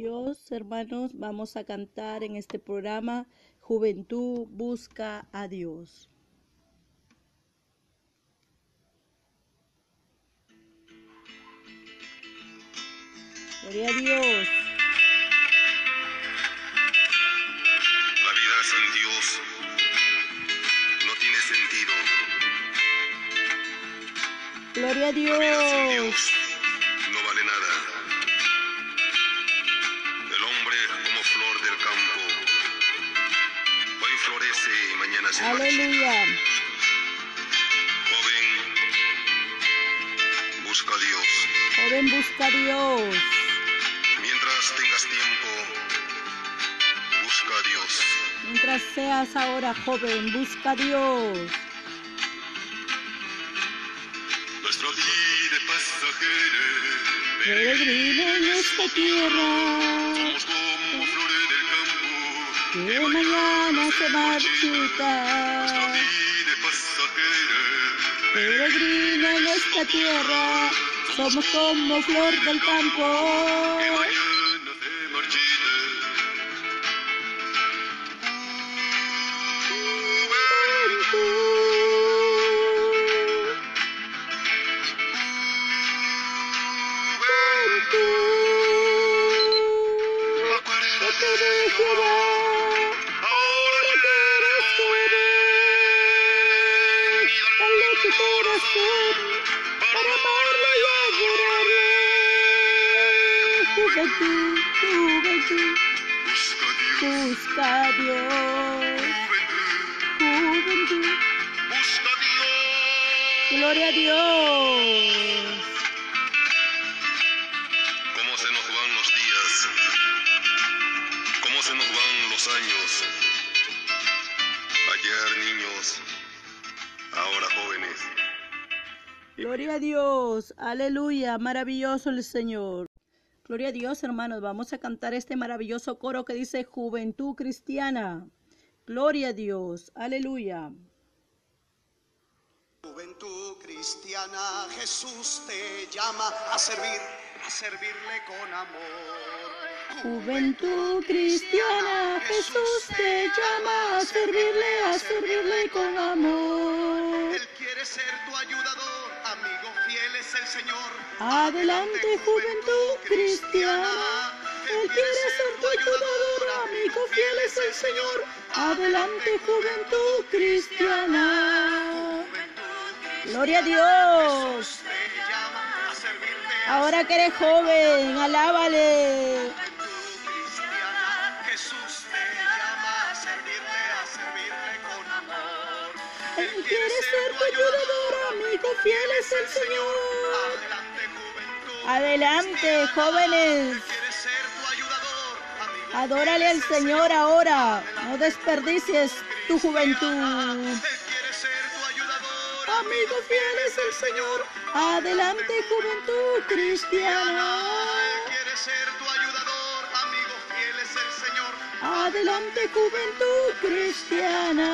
Dios, hermanos, vamos a cantar en este programa Juventud busca a Dios. Gloria a Dios. La vida sin Dios no tiene sentido. Gloria a La vida sin Dios. Florece y mañana se marchita. Aleluya. Joven, busca a Dios. Joven busca a Dios. Mientras tengas tiempo, busca a Dios. Mientras seas ahora joven, busca a Dios. Nuestra vida pasajera. Peregrino en esta tierra. Somos Que mañana se marchita. Peregrina en esta tierra, somos como flor del campo. Para amarlo y adorarlo. Juventud, juventud, busca Dios. busca a Dios. Juventud, Juventud, busca a Dios. gloria a Dios. Gloria a Dios, aleluya, maravilloso el Señor. Gloria a Dios, hermanos, vamos a cantar este maravilloso coro que dice Juventud Cristiana. Gloria a Dios, aleluya. Juventud cristiana, Jesús te llama a servir, a servirle con amor. Juventud cristiana, Jesús te llama a servirle, a servirle con amor. Quiere ser tu ayudador, amigo fiel es el Señor. Adelante, juventud cristiana. Él quiere ser tu ayudador, amigo fiel es el Señor. Adelante, juventud cristiana. Gloria a Dios. Ahora que eres joven, alábale. Él quiere ser tu ayudador, amigo fiel es el Señor. Adelante, jóvenes. Adórale al Señor ahora. No desperdicies tu juventud. Él quiere ser tu ayudador, Amigo fiel es el Señor. Adelante, juventud cristiana. Él quiere ser tu ayudador, amigo fiel es el Señor. Adelante, juventud cristiana.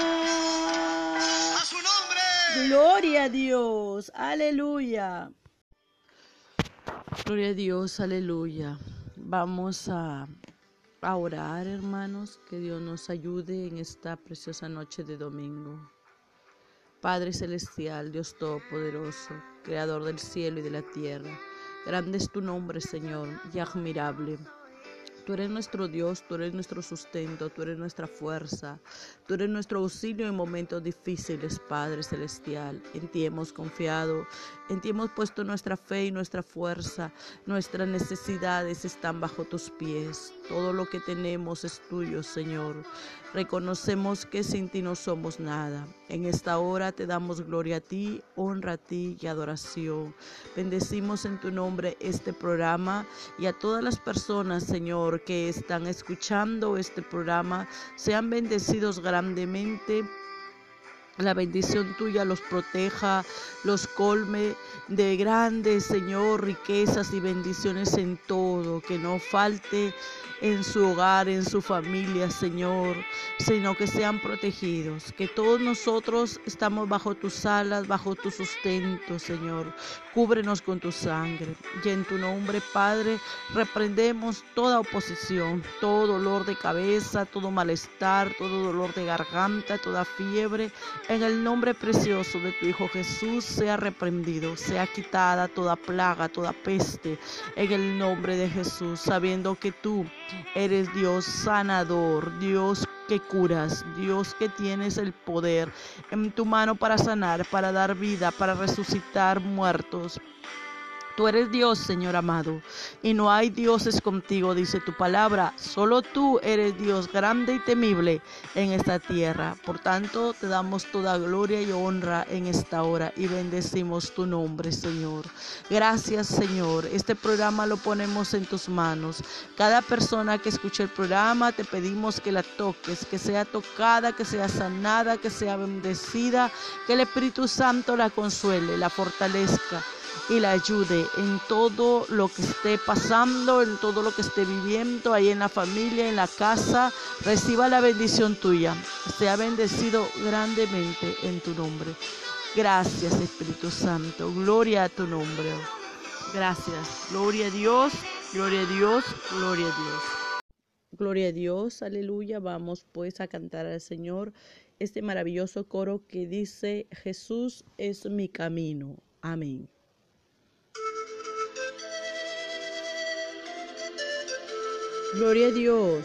Gloria a Dios. Aleluya. Gloria a Dios. Aleluya. Vamos a, a orar, hermanos. Que Dios nos ayude en esta preciosa noche de domingo. Padre Celestial, Dios Todopoderoso, Creador del cielo y de la tierra, grande es tu nombre, Señor, y admirable. Tú eres nuestro Dios, tú eres nuestro sustento, tú eres nuestra fuerza, tú eres nuestro auxilio en momentos difíciles, Padre Celestial. En ti hemos confiado, en ti hemos puesto nuestra fe y nuestra fuerza. Nuestras necesidades están bajo tus pies. Todo lo que tenemos es tuyo, Señor. Reconocemos que sin ti no somos nada. En esta hora te damos gloria a ti, honra a ti y adoración. Bendecimos en tu nombre este programa y a todas las personas, Señor, que están escuchando este programa. Sean bendecidos grandemente la bendición tuya los proteja, los colme de grandes, Señor, riquezas y bendiciones en todo, que no falte en su hogar, en su familia, Señor, sino que sean protegidos, que todos nosotros estamos bajo tus alas, bajo tu sustento, Señor. Cúbrenos con tu sangre. Y en tu nombre, Padre, reprendemos toda oposición, todo dolor de cabeza, todo malestar, todo dolor de garganta, toda fiebre. En el nombre precioso de tu Hijo Jesús sea reprendido, sea quitada toda plaga, toda peste. En el nombre de Jesús, sabiendo que tú Eres Dios sanador, Dios que curas, Dios que tienes el poder en tu mano para sanar, para dar vida, para resucitar muertos. Tú eres Dios, Señor amado, y no hay dioses contigo, dice tu palabra. Solo tú eres Dios grande y temible en esta tierra. Por tanto, te damos toda gloria y honra en esta hora y bendecimos tu nombre, Señor. Gracias, Señor. Este programa lo ponemos en tus manos. Cada persona que escuche el programa, te pedimos que la toques, que sea tocada, que sea sanada, que sea bendecida, que el Espíritu Santo la consuele, la fortalezca y la ayude en todo lo que esté pasando, en todo lo que esté viviendo, ahí en la familia, en la casa. Reciba la bendición tuya. Sea bendecido grandemente en tu nombre. Gracias Espíritu Santo. Gloria a tu nombre. Gracias. Gloria a Dios. Gloria a Dios. Gloria a Dios. Gloria a Dios. Aleluya. Vamos pues a cantar al Señor este maravilloso coro que dice, Jesús es mi camino. Amén. Gloria a Dios.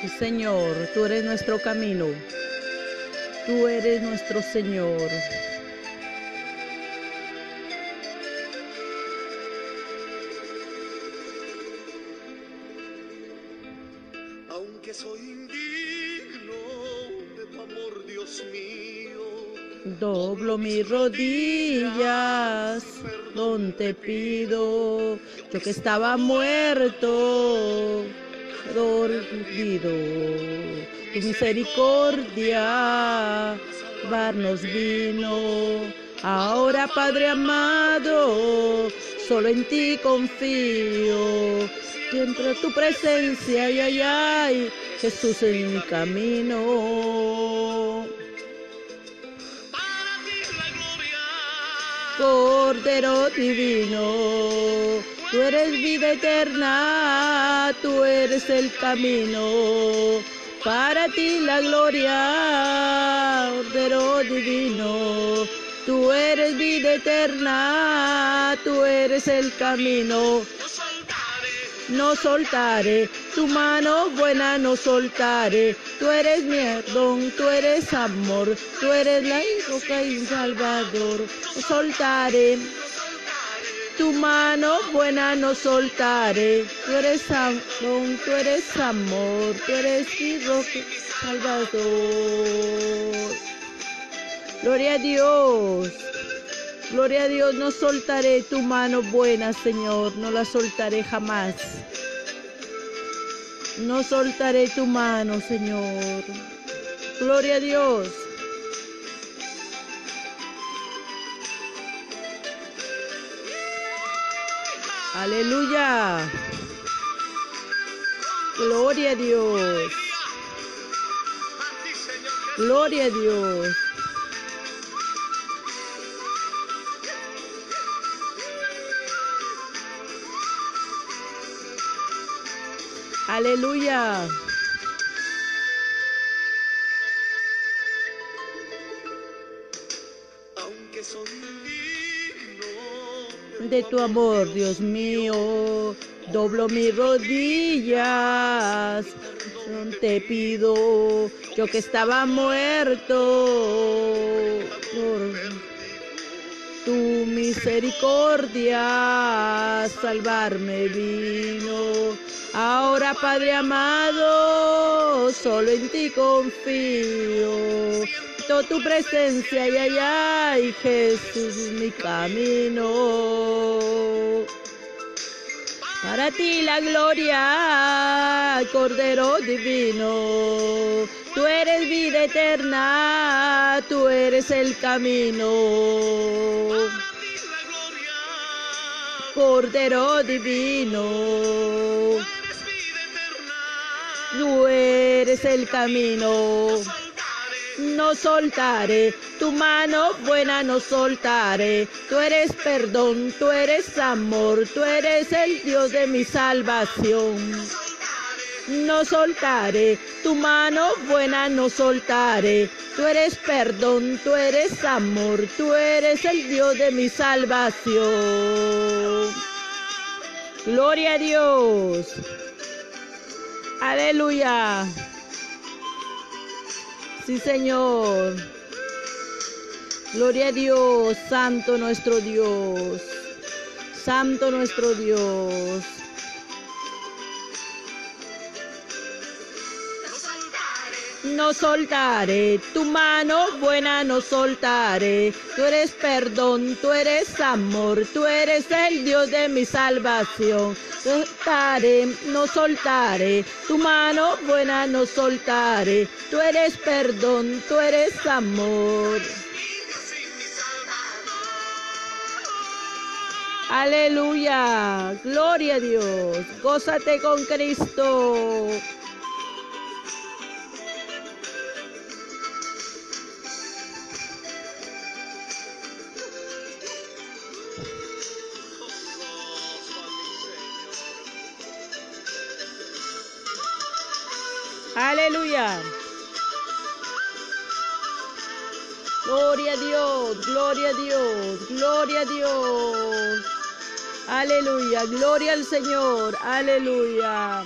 Sí, Señor, tú eres nuestro camino. Tú eres nuestro Señor. Aunque soy indigno de tu amor, Dios mío. Doblo mis rodillas, don te pido, yo que estaba muerto, dormido, tu misericordia, darnos vino. Ahora, Padre amado, solo en ti confío. Siempre tu presencia, ay, ay, ay, Jesús en mi camino. Cordero divino, tú eres vida eterna, tú eres el camino. Para ti la gloria, Cordero divino, tú eres vida eterna, tú eres el camino. No soltaré tu mano buena, no soltaré. Tú eres mi don, tú eres amor, tú eres la roca y salvador. No soltaré tu mano buena, no soltaré. Tú eres don, tú eres amor, tú eres mi roca y salvador. Gloria a Dios. Gloria a Dios, no soltaré tu mano buena, Señor, no la soltaré jamás. No soltaré tu mano, Señor. Gloria a Dios. Aleluya. Gloria a Dios. Gloria a Dios. Aleluya. De tu amor, Dios mío. Doblo mis rodillas, te pido, yo que estaba muerto, por tu misericordia salvarme vino. Ahora, Padre amado, solo en ti confío. Toda tu presencia, ay, ay, Jesús, mi camino. Para ti la gloria, Cordero Divino. Tú eres vida eterna, tú eres el camino. Cordero Divino. Tú eres el camino no soltaré, tu mano buena no soltaré. Tú eres perdón, tú eres amor, tú eres el Dios de mi salvación. No soltaré, tu mano buena no soltaré. Tú eres perdón, tú eres amor, tú eres el Dios de mi salvación. Gloria a Dios. Aleluya. Sí, Señor. Gloria a Dios, Santo nuestro Dios. Santo nuestro Dios. No soltaré, tu mano buena no soltaré. Tú eres perdón, tú eres amor, tú eres el Dios de mi salvación. Soltaré, no soltaré, tu mano buena no soltaré. Tú eres perdón, tú eres amor. Aleluya, gloria a Dios, gózate con Cristo. Aleluya. Gloria a Dios, gloria a Dios, gloria a Dios. Aleluya, gloria al Señor, aleluya.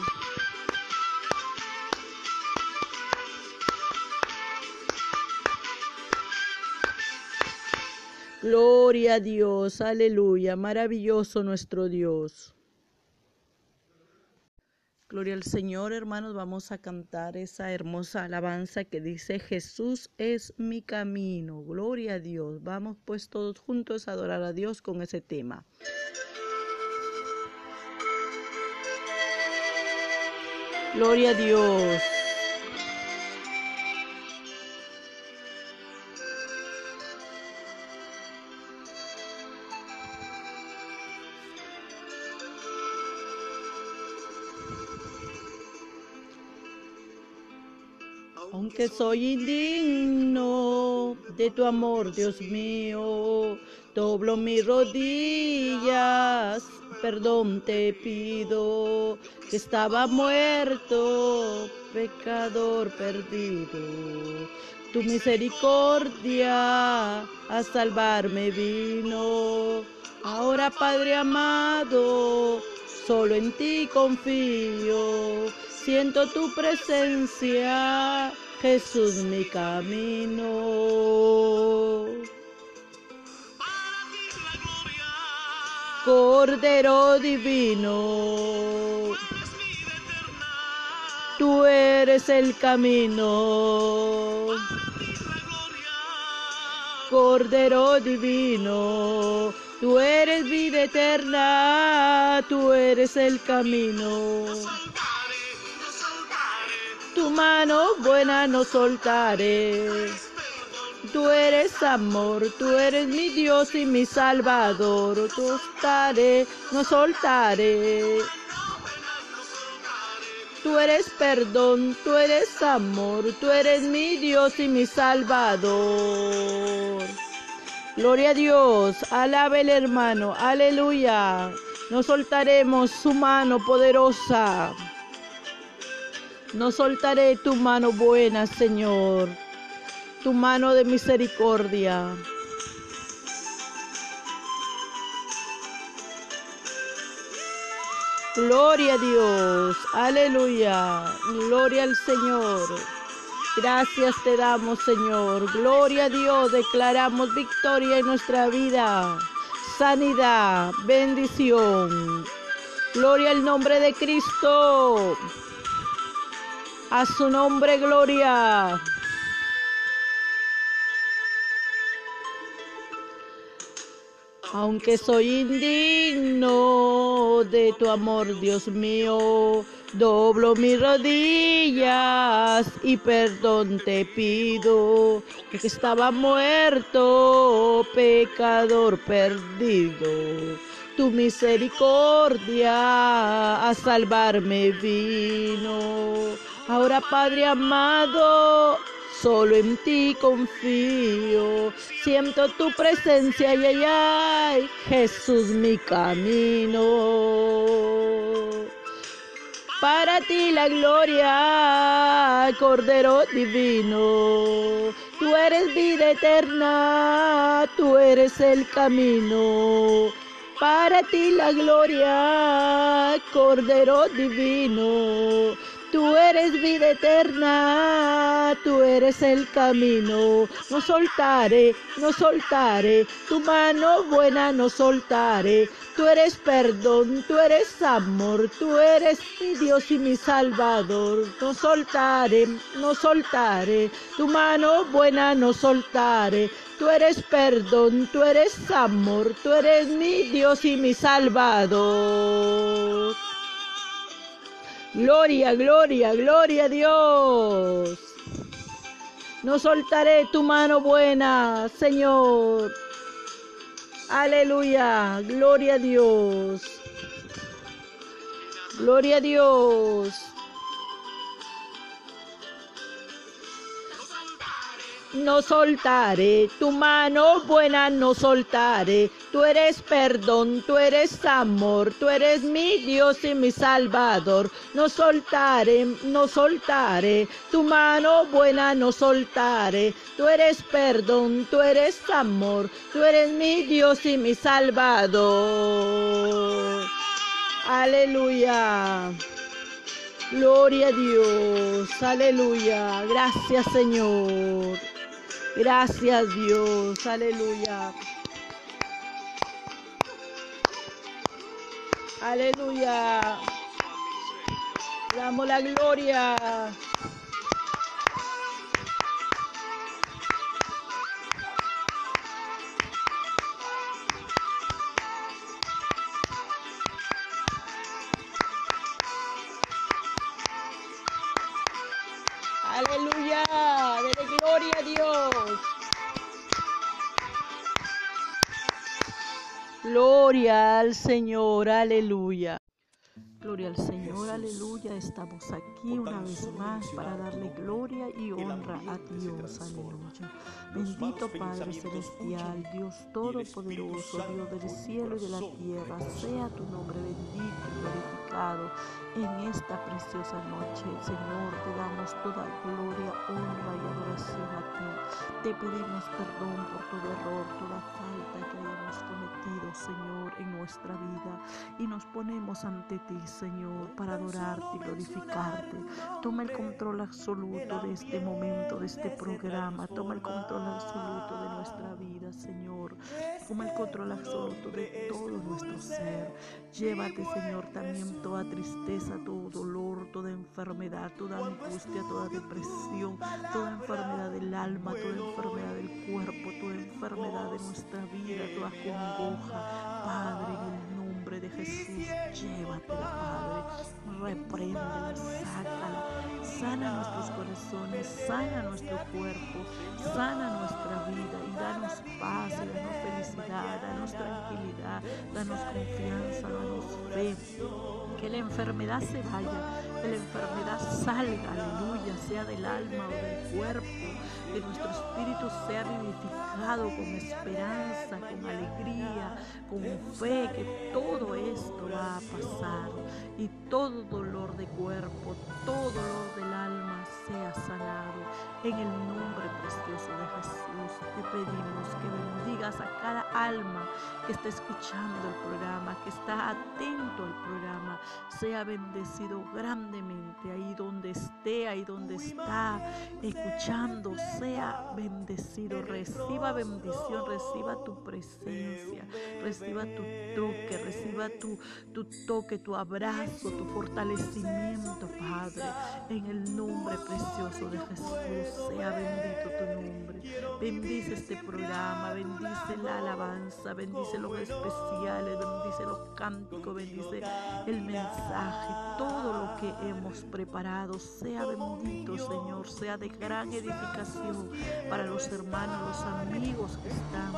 Gloria a Dios, aleluya, maravilloso nuestro Dios. Gloria al Señor, hermanos. Vamos a cantar esa hermosa alabanza que dice, Jesús es mi camino. Gloria a Dios. Vamos pues todos juntos a adorar a Dios con ese tema. Gloria a Dios. Aunque soy indigno de tu amor, Dios mío, doblo mis rodillas, perdón te pido, que estaba muerto, pecador perdido. Tu misericordia a salvarme vino. Ahora, Padre amado, solo en ti confío Siento tu presencia, Jesús mi camino. Cordero divino, tú eres el camino. Cordero divino, tú eres vida eterna, tú eres el camino tu mano buena no soltaré. Tú eres amor, tú eres mi Dios y mi Salvador. Tú estaré, no soltaré. Tú eres perdón, tú eres amor, tú eres mi Dios y mi Salvador. Gloria a Dios, alabe el hermano, aleluya. No soltaremos su mano poderosa. No soltaré tu mano buena, Señor, tu mano de misericordia. Gloria a Dios, aleluya, gloria al Señor. Gracias te damos, Señor. Gloria a Dios, declaramos victoria en nuestra vida, sanidad, bendición. Gloria al nombre de Cristo. A su nombre, gloria. Aunque soy indigno de tu amor, Dios mío, doblo mis rodillas y perdón te pido, porque estaba muerto, pecador perdido. Tu misericordia a salvarme vino. Ahora, Padre amado, Solo en ti confío, siento tu presencia, ay, ay, Jesús mi camino. Para ti la gloria, Cordero Divino. Tú eres vida eterna, tú eres el camino. Para ti la gloria, Cordero Divino. Tú eres vida eterna, tú eres el camino. No soltaré, no soltaré, tu mano buena no soltaré. Tú eres perdón, tú eres amor, tú eres mi Dios y mi Salvador. No soltaré, no soltaré, tu mano buena no soltaré. Tú eres perdón, tú eres amor, tú eres mi Dios y mi Salvador. Gloria, gloria, gloria a Dios. No soltaré tu mano buena, Señor. Aleluya, gloria a Dios. Gloria a Dios. No soltaré, tu mano buena no soltaré. Tú eres perdón, tú eres amor, tú eres mi Dios y mi Salvador. No soltaré, no soltaré, tu mano buena no soltaré. Tú eres perdón, tú eres amor, tú eres mi Dios y mi Salvador. Aleluya. Gloria a Dios, aleluya. Gracias Señor. Gracias Dios, aleluya. Aleluya. Damos la gloria. Señor, aleluya. Gloria al Señor, aleluya. Estamos aquí una vez más para darle gloria y honra a Dios, aleluya. Bendito Padre Celestial, Dios Todopoderoso, Dios del cielo y de la tierra, sea tu nombre bendito y glorificado en esta preciosa noche. Señor, te damos toda gloria, honra y adoración a ti. Te pedimos perdón por todo error, toda falta que hayamos cometido, Señor, en nuestra vida. Y nos ponemos ante ti, Señor, para adorarte y glorificarte. Toma el control absoluto de este momento, de este programa. Toma el control absoluto de nuestra vida, Señor. Toma el control absoluto de todo nuestro ser. Llévate, Señor, también toda tristeza, todo dolor, toda enfermedad, toda angustia, toda depresión, toda enfermedad del alma, toda enfermedad cuerpo, toda enfermedad de nuestra vida, toda congoja. Padre, en el nombre de Jesús, llévatela, Padre. Repréndela, sácala. Sana nuestros corazones, sana nuestro cuerpo, sana nuestra vida y danos paz, danos felicidad, danos tranquilidad, danos confianza, danos fe. Que la enfermedad se vaya, que la enfermedad salga, aleluya, sea del alma o del cuerpo, que nuestro espíritu sea vivificado con esperanza, con alegría, con fe, que todo esto va a pasar. Y todo dolor de cuerpo, todo dolor del alma sea sanado. En el nombre precioso de Jesús te pedimos que bendigas a cada alma que está escuchando el programa, que está atento al programa, sea bendecido grandemente ahí donde esté, ahí donde está escuchando, sea bendecido, reciba bendición, reciba tu presencia, reciba tu toque, reciba tu, tu toque, tu abrazo, tu fortalecimiento, Padre, en el nombre precioso de Jesús, sea bendito tu nombre. Bendice este programa, bendice la alabanza, bendice los especiales, bendice los cánticos, bendice el mensaje, todo lo que hemos preparado. Sea bendito, Señor, sea de gran edificación para los hermanos, los amigos que están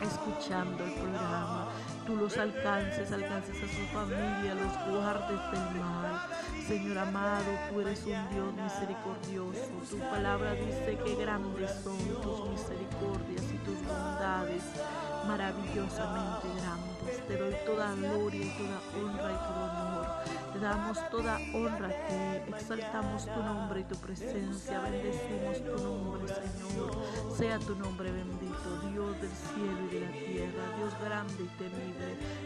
escuchando el programa. Tú los alcances, alcances a su familia, los guardes del mal. Señor amado, tú eres un Dios misericordioso. Tu palabra dice que grandes son tus misericordias y tus bondades, maravillosamente grandes. Te doy toda gloria y toda honra y todo honor. Te damos toda honra a ti, exaltamos tu nombre y tu presencia, bendecimos tu nombre, Señor. Sea tu nombre bendito, Dios del cielo y de la tierra, Dios grande y temible.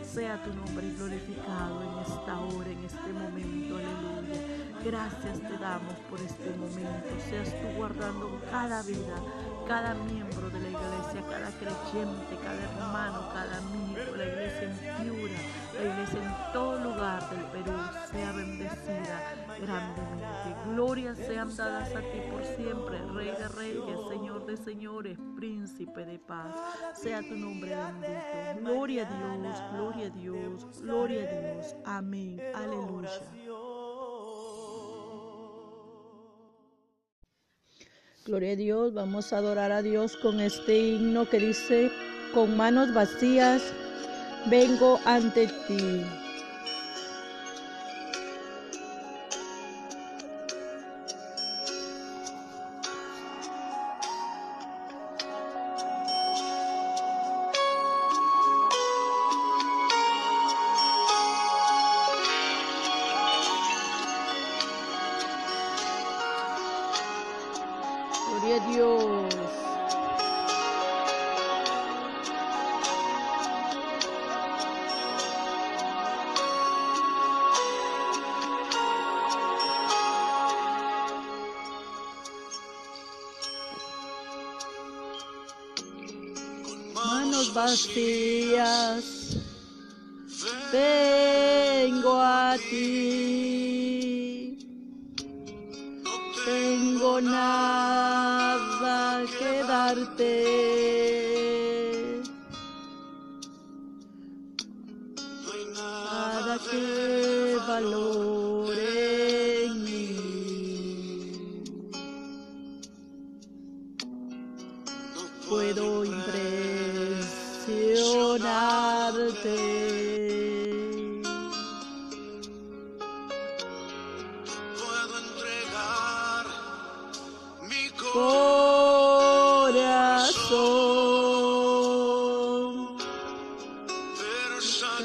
Sea tu nombre glorificado en esta hora, en este momento, aleluya. Gracias te damos por este momento. Seas tú guardando cada vida, cada miembro de la iglesia, cada creyente, cada hermano, cada amigo, la iglesia en Piura, la iglesia en todo lugar del Perú sea bendecida grandemente. Glorias sean dadas a ti por siempre, Rey de Reyes, Señor de Señores, Príncipe de paz. Sea tu nombre bendito. Gloria a Dios, gloria a Dios, gloria a Dios. Amén. Aleluya. Gloria a Dios, vamos a adorar a Dios con este himno que dice, con manos vacías, vengo ante ti. Manos vacías, vengo a ti.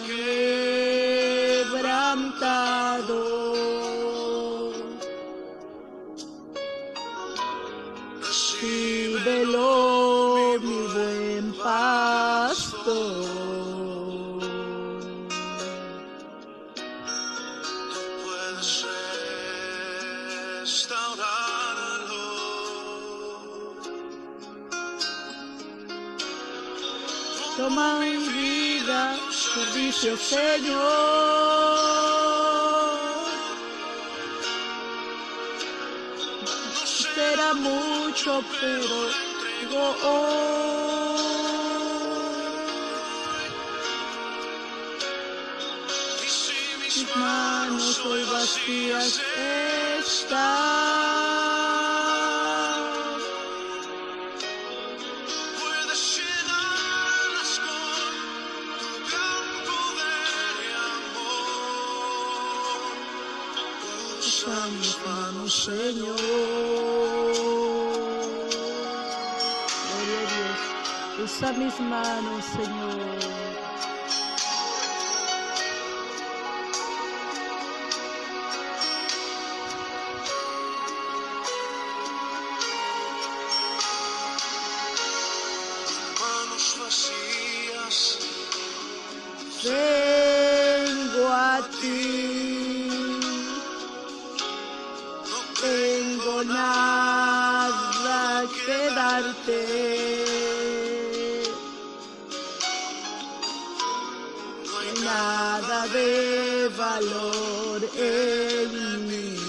Quebrantado. Servicio Señor. Será mucho, pero digo mis Mis manos hoy vacías están. Usa mis manos, Señor. Gloria a Dios. Usa mis manos, Señor. Nada de valor en mí.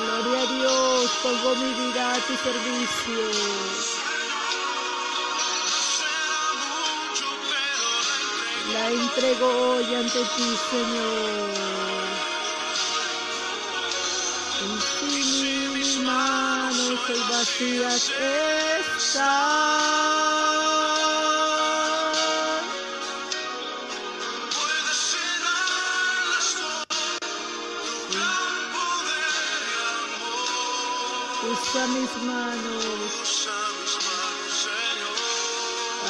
Gloria a Dios, pongo mi vida a tu servicio. La entrego. Hoy ante ti, Señor. Y si mis manos hoy vacías están, usa mis manos.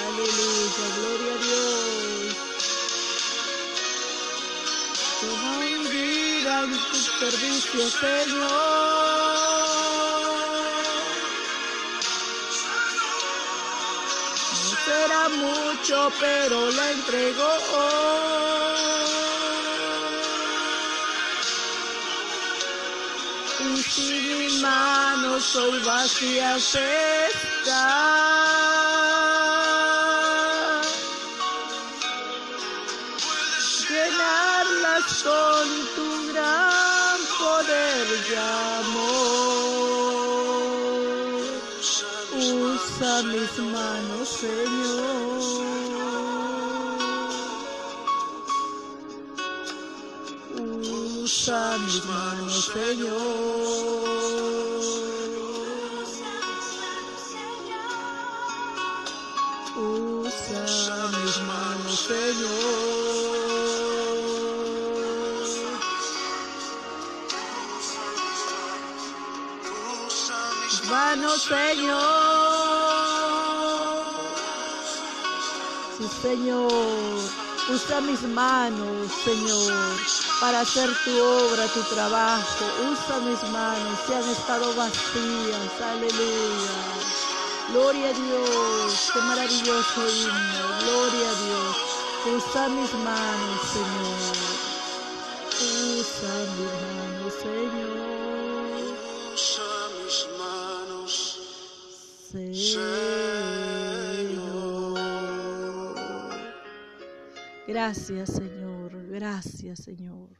Aleluya, gloria a Dios. Toma mi vida en tu servicio, Señor. No será mucho, pero la entrego si mis manos hoy vacías están, llenarlas con tu gran poder y amor. Usa mis manos, Señor. Mis manos, Señor. Usa mis manos, Señor. Usa mis Manos, Señor. Sí, Señor. Usa mis manos, Señor, para hacer tu obra, tu trabajo. Usa mis manos, si han estado vacías. Aleluya. Gloria a Dios. Qué maravilloso himno. Gloria a Dios. Usa mis manos, Señor. Usa mis manos, Señor. Usa mis manos, Señor. Gracias, Señor. Gracias, Señor.